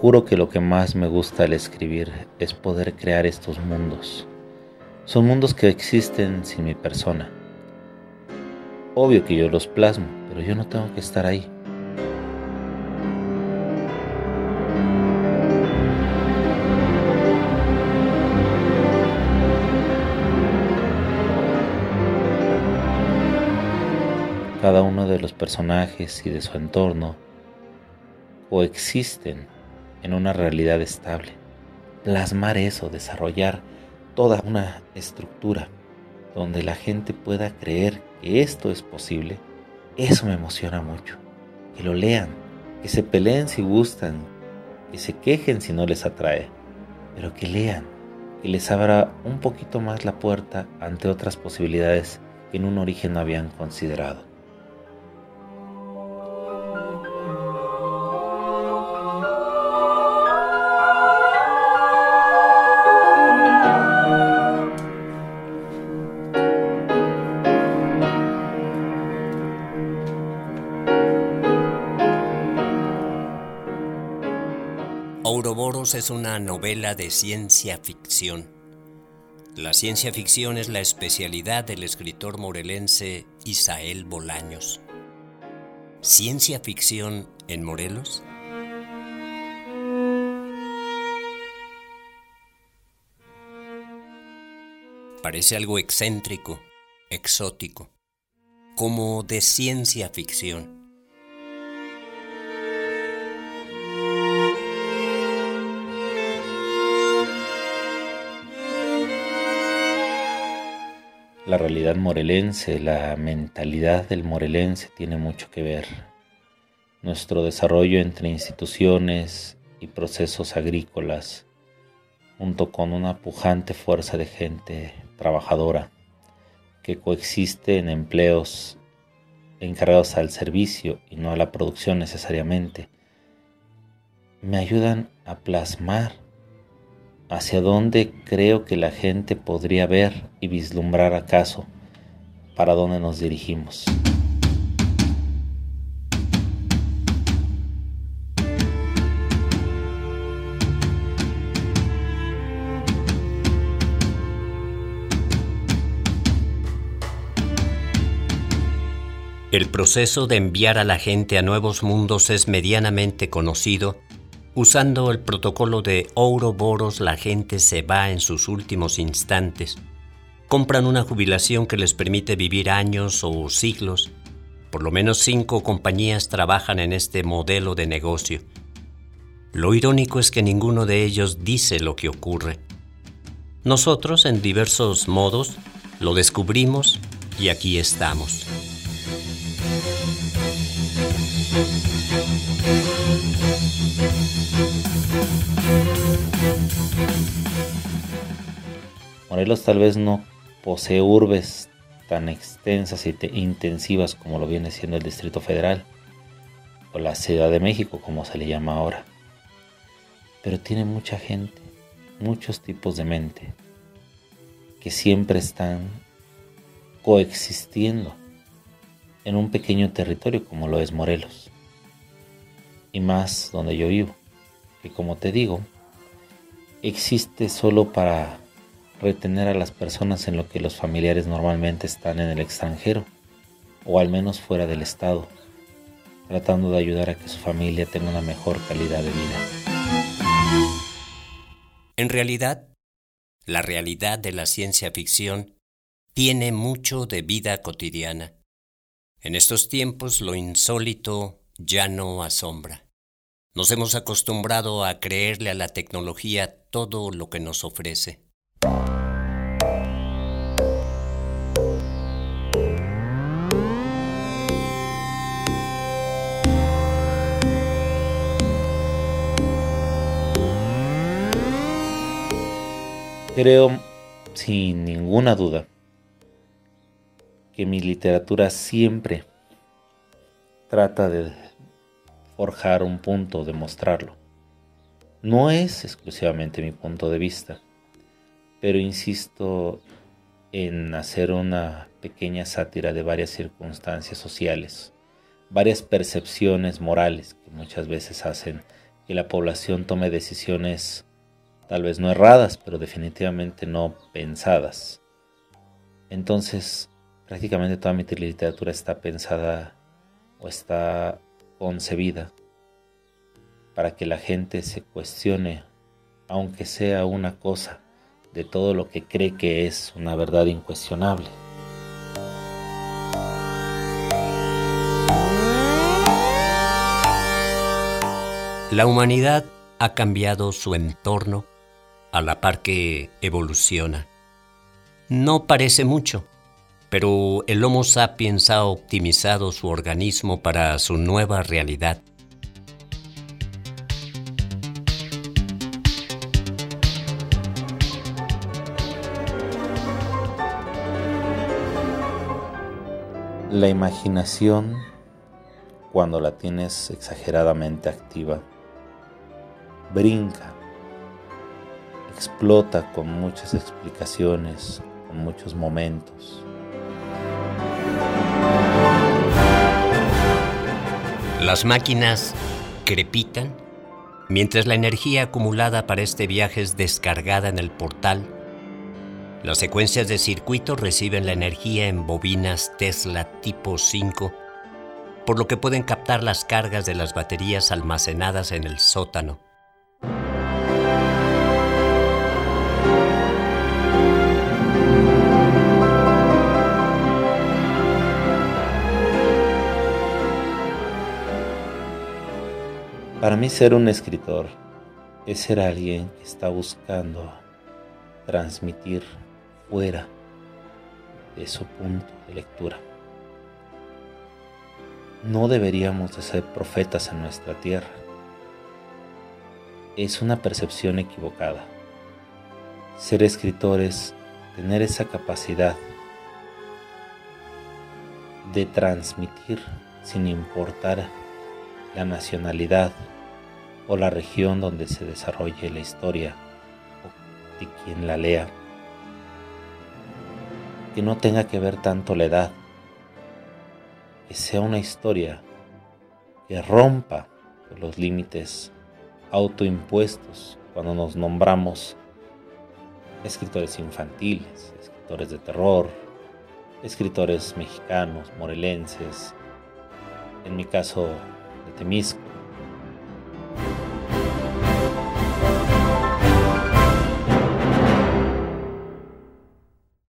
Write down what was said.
Juro que lo que más me gusta al escribir es poder crear estos mundos. Son mundos que existen sin mi persona. Obvio que yo los plasmo, pero yo no tengo que estar ahí. Cada uno de los personajes y de su entorno coexisten en una realidad estable. Plasmar eso, desarrollar toda una estructura donde la gente pueda creer que esto es posible, eso me emociona mucho. Que lo lean, que se peleen si gustan, que se quejen si no les atrae, pero que lean, que les abra un poquito más la puerta ante otras posibilidades que en un origen no habían considerado. Es una novela de ciencia ficción. La ciencia ficción es la especialidad del escritor morelense Isael Bolaños. ¿Ciencia ficción en Morelos? Parece algo excéntrico, exótico, como de ciencia ficción. La realidad morelense, la mentalidad del morelense tiene mucho que ver. Nuestro desarrollo entre instituciones y procesos agrícolas, junto con una pujante fuerza de gente trabajadora que coexiste en empleos encargados al servicio y no a la producción necesariamente, me ayudan a plasmar hacia dónde creo que la gente podría ver y vislumbrar acaso para dónde nos dirigimos. El proceso de enviar a la gente a nuevos mundos es medianamente conocido Usando el protocolo de Ouroboros, la gente se va en sus últimos instantes. Compran una jubilación que les permite vivir años o siglos. Por lo menos cinco compañías trabajan en este modelo de negocio. Lo irónico es que ninguno de ellos dice lo que ocurre. Nosotros, en diversos modos, lo descubrimos y aquí estamos. Morelos tal vez no posee urbes tan extensas e intensivas como lo viene siendo el Distrito Federal o la Ciudad de México como se le llama ahora. Pero tiene mucha gente, muchos tipos de mente que siempre están coexistiendo en un pequeño territorio como lo es Morelos. Y más donde yo vivo, que como te digo, existe solo para retener a las personas en lo que los familiares normalmente están en el extranjero o al menos fuera del estado, tratando de ayudar a que su familia tenga una mejor calidad de vida. En realidad, la realidad de la ciencia ficción tiene mucho de vida cotidiana. En estos tiempos lo insólito ya no asombra. Nos hemos acostumbrado a creerle a la tecnología todo lo que nos ofrece. Creo, sin ninguna duda, que mi literatura siempre trata de forjar un punto, de mostrarlo. No es exclusivamente mi punto de vista, pero insisto en hacer una pequeña sátira de varias circunstancias sociales, varias percepciones morales que muchas veces hacen que la población tome decisiones tal vez no erradas, pero definitivamente no pensadas. Entonces, prácticamente toda mi literatura está pensada o está concebida para que la gente se cuestione, aunque sea una cosa, de todo lo que cree que es una verdad incuestionable. La humanidad ha cambiado su entorno a la par que evoluciona. No parece mucho, pero el Homo sapiens ha optimizado su organismo para su nueva realidad. La imaginación, cuando la tienes exageradamente activa, brinca, explota con muchas explicaciones, con muchos momentos. Las máquinas crepitan mientras la energía acumulada para este viaje es descargada en el portal. Las secuencias de circuito reciben la energía en bobinas Tesla tipo 5, por lo que pueden captar las cargas de las baterías almacenadas en el sótano. Para mí ser un escritor es ser alguien que está buscando transmitir fuera de su punto de lectura. No deberíamos de ser profetas en nuestra tierra. Es una percepción equivocada. Ser escritores, tener esa capacidad de transmitir sin importar la nacionalidad o la región donde se desarrolle la historia o de quien la lea. Que no tenga que ver tanto la edad, que sea una historia que rompa los límites autoimpuestos cuando nos nombramos escritores infantiles, escritores de terror, escritores mexicanos, morelenses, en mi caso de Temisco,